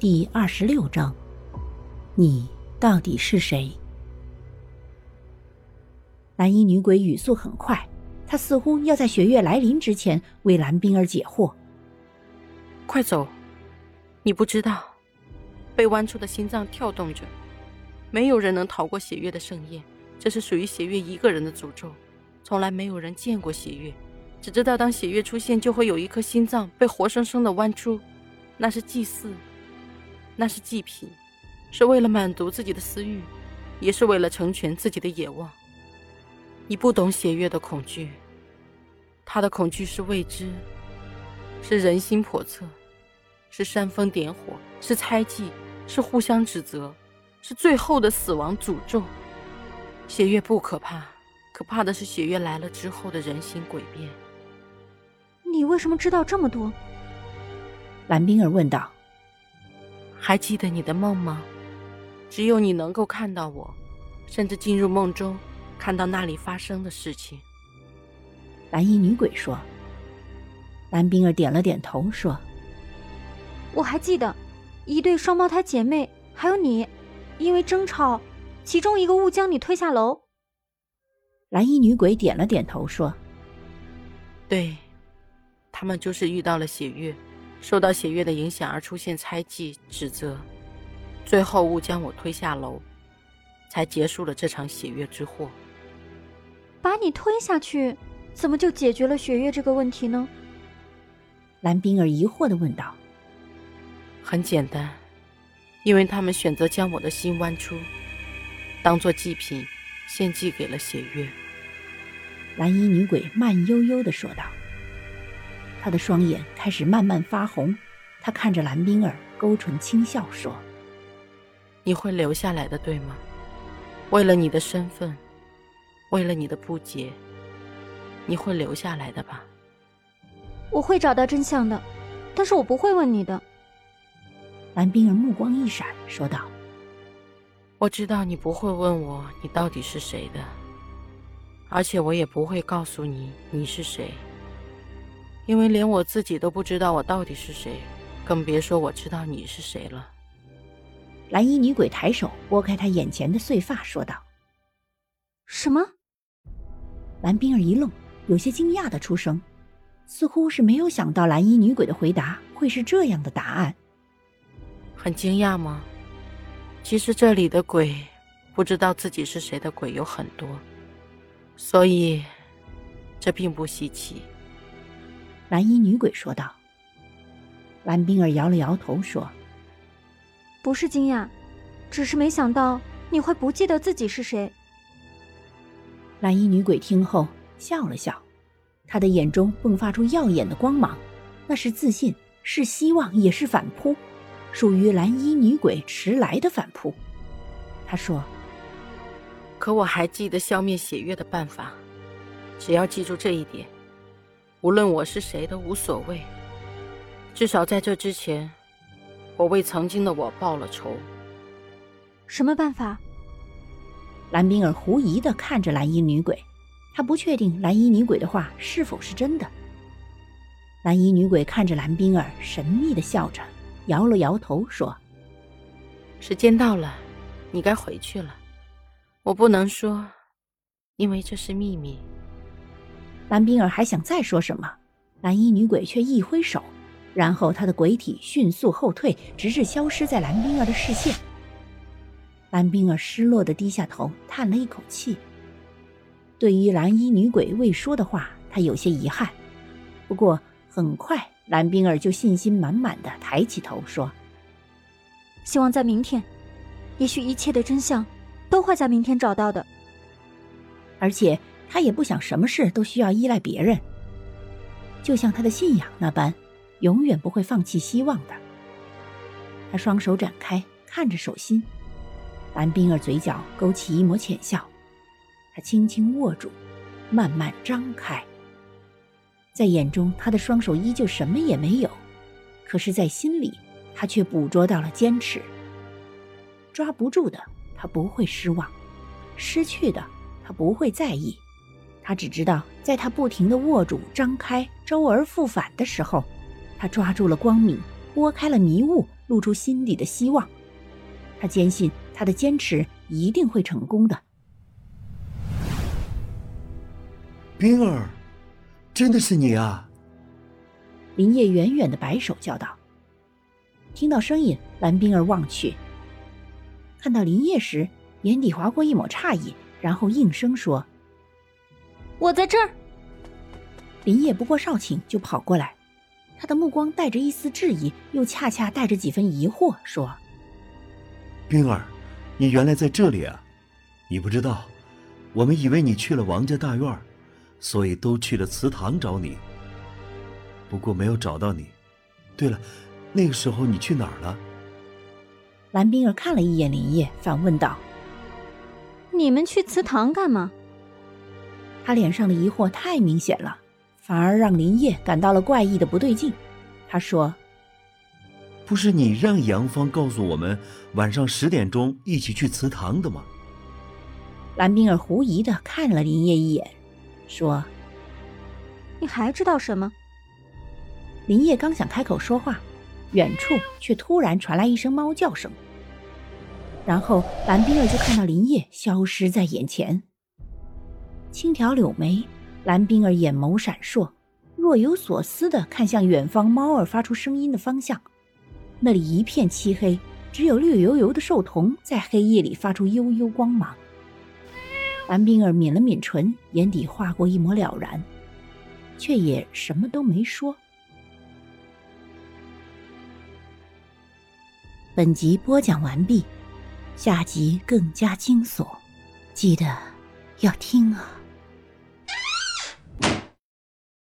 第二十六章，你到底是谁？蓝衣女鬼语速很快，她似乎要在雪月来临之前为蓝冰儿解惑。快走！你不知道，被剜出的心脏跳动着，没有人能逃过血月的盛宴。这是属于血月一个人的诅咒，从来没有人见过血月，只知道当血月出现，就会有一颗心脏被活生生的剜出，那是祭祀，那是祭品，是为了满足自己的私欲，也是为了成全自己的野望。你不懂血月的恐惧，他的恐惧是未知，是人心叵测，是煽风点火，是猜忌，是互相指责，是最后的死亡诅咒。血月不可怕，可怕的是血月来了之后的人心诡变。你为什么知道这么多？蓝冰儿问道。还记得你的梦吗？只有你能够看到我，甚至进入梦中，看到那里发生的事情。蓝衣女鬼说。蓝冰儿点了点头说：“我还记得，一对双胞胎姐妹，还有你，因为争吵。”其中一个误将你推下楼。蓝衣女鬼点了点头，说：“对，他们就是遇到了血月，受到血月的影响而出现猜忌、指责，最后误将我推下楼，才结束了这场血月之祸。把你推下去，怎么就解决了血月这个问题呢？”蓝冰儿疑惑的问道。“很简单，因为他们选择将我的心剜出。”当做祭品，献祭给了血月。蓝衣女鬼慢悠悠的说道，她的双眼开始慢慢发红，他看着蓝冰儿，勾唇轻笑说：“你会留下来的，对吗？为了你的身份，为了你的不解，你会留下来的吧？”我会找到真相的，但是我不会问你的。蓝冰儿目光一闪，说道。我知道你不会问我你到底是谁的，而且我也不会告诉你你是谁，因为连我自己都不知道我到底是谁，更别说我知道你是谁了。蓝衣女鬼抬手拨开她眼前的碎发，说道：“什么？”蓝冰儿一愣，有些惊讶的出声，似乎是没有想到蓝衣女鬼的回答会是这样的答案。很惊讶吗？其实这里的鬼，不知道自己是谁的鬼有很多，所以这并不稀奇。蓝衣女鬼说道。蓝冰儿摇了摇头说：“不是惊讶，只是没想到你会不记得自己是谁。”蓝衣女鬼听后笑了笑，她的眼中迸发出耀眼的光芒，那是自信，是希望，也是反扑。属于蓝衣女鬼迟来的反扑，她说：“可我还记得消灭血月的办法，只要记住这一点，无论我是谁都无所谓。至少在这之前，我为曾经的我报了仇。”什么办法？蓝冰儿狐疑的看着蓝衣女鬼，她不确定蓝衣女鬼的话是否是真的。蓝衣女鬼看着蓝冰儿，神秘的笑着。摇了摇头，说：“时间到了，你该回去了。我不能说，因为这是秘密。”蓝冰儿还想再说什么，蓝衣女鬼却一挥手，然后她的鬼体迅速后退，直至消失在蓝冰儿的视线。蓝冰儿失落的低下头，叹了一口气。对于蓝衣女鬼未说的话，她有些遗憾。不过很快。蓝冰儿就信心满满的抬起头说：“希望在明天，也许一切的真相都会在明天找到的。而且他也不想什么事都需要依赖别人，就像他的信仰那般，永远不会放弃希望的。”他双手展开，看着手心，蓝冰儿嘴角勾起一抹浅笑，他轻轻握住，慢慢张开。在眼中，他的双手依旧什么也没有，可是，在心里，他却捕捉到了坚持。抓不住的，他不会失望；失去的，他不会在意。他只知道，在他不停的握住、张开、周而复返的时候，他抓住了光明，拨开了迷雾，露出心底的希望。他坚信他的坚持一定会成功的。冰儿，真的是你啊！林业远远的摆手叫道。听到声音，蓝冰儿望去，看到林业时，眼底划过一抹诧异，然后应声说：“我在这儿。”林业不过少顷就跑过来，他的目光带着一丝质疑，又恰恰带着几分疑惑，说：“冰儿，你原来在这里啊？你不知道，我们以为你去了王家大院，所以都去了祠堂找你。不过没有找到你。对了，那个时候你去哪儿了？”蓝冰儿看了一眼林业，反问道：“你们去祠堂干嘛？”他脸上的疑惑太明显了。反而让林业感到了怪异的不对劲。他说：“不是你让杨芳告诉我们晚上十点钟一起去祠堂的吗？”蓝冰儿狐疑的看了林业一眼，说：“你还知道什么？”林业刚想开口说话，远处却突然传来一声猫叫声，然后蓝冰儿就看到林业消失在眼前，轻挑柳眉。蓝冰儿眼眸闪烁，若有所思地看向远方猫儿发出声音的方向，那里一片漆黑，只有绿油油的兽瞳在黑夜里发出幽幽光芒。蓝冰儿抿了抿唇，眼底划过一抹了然，却也什么都没说。本集播讲完毕，下集更加惊悚，记得要听啊！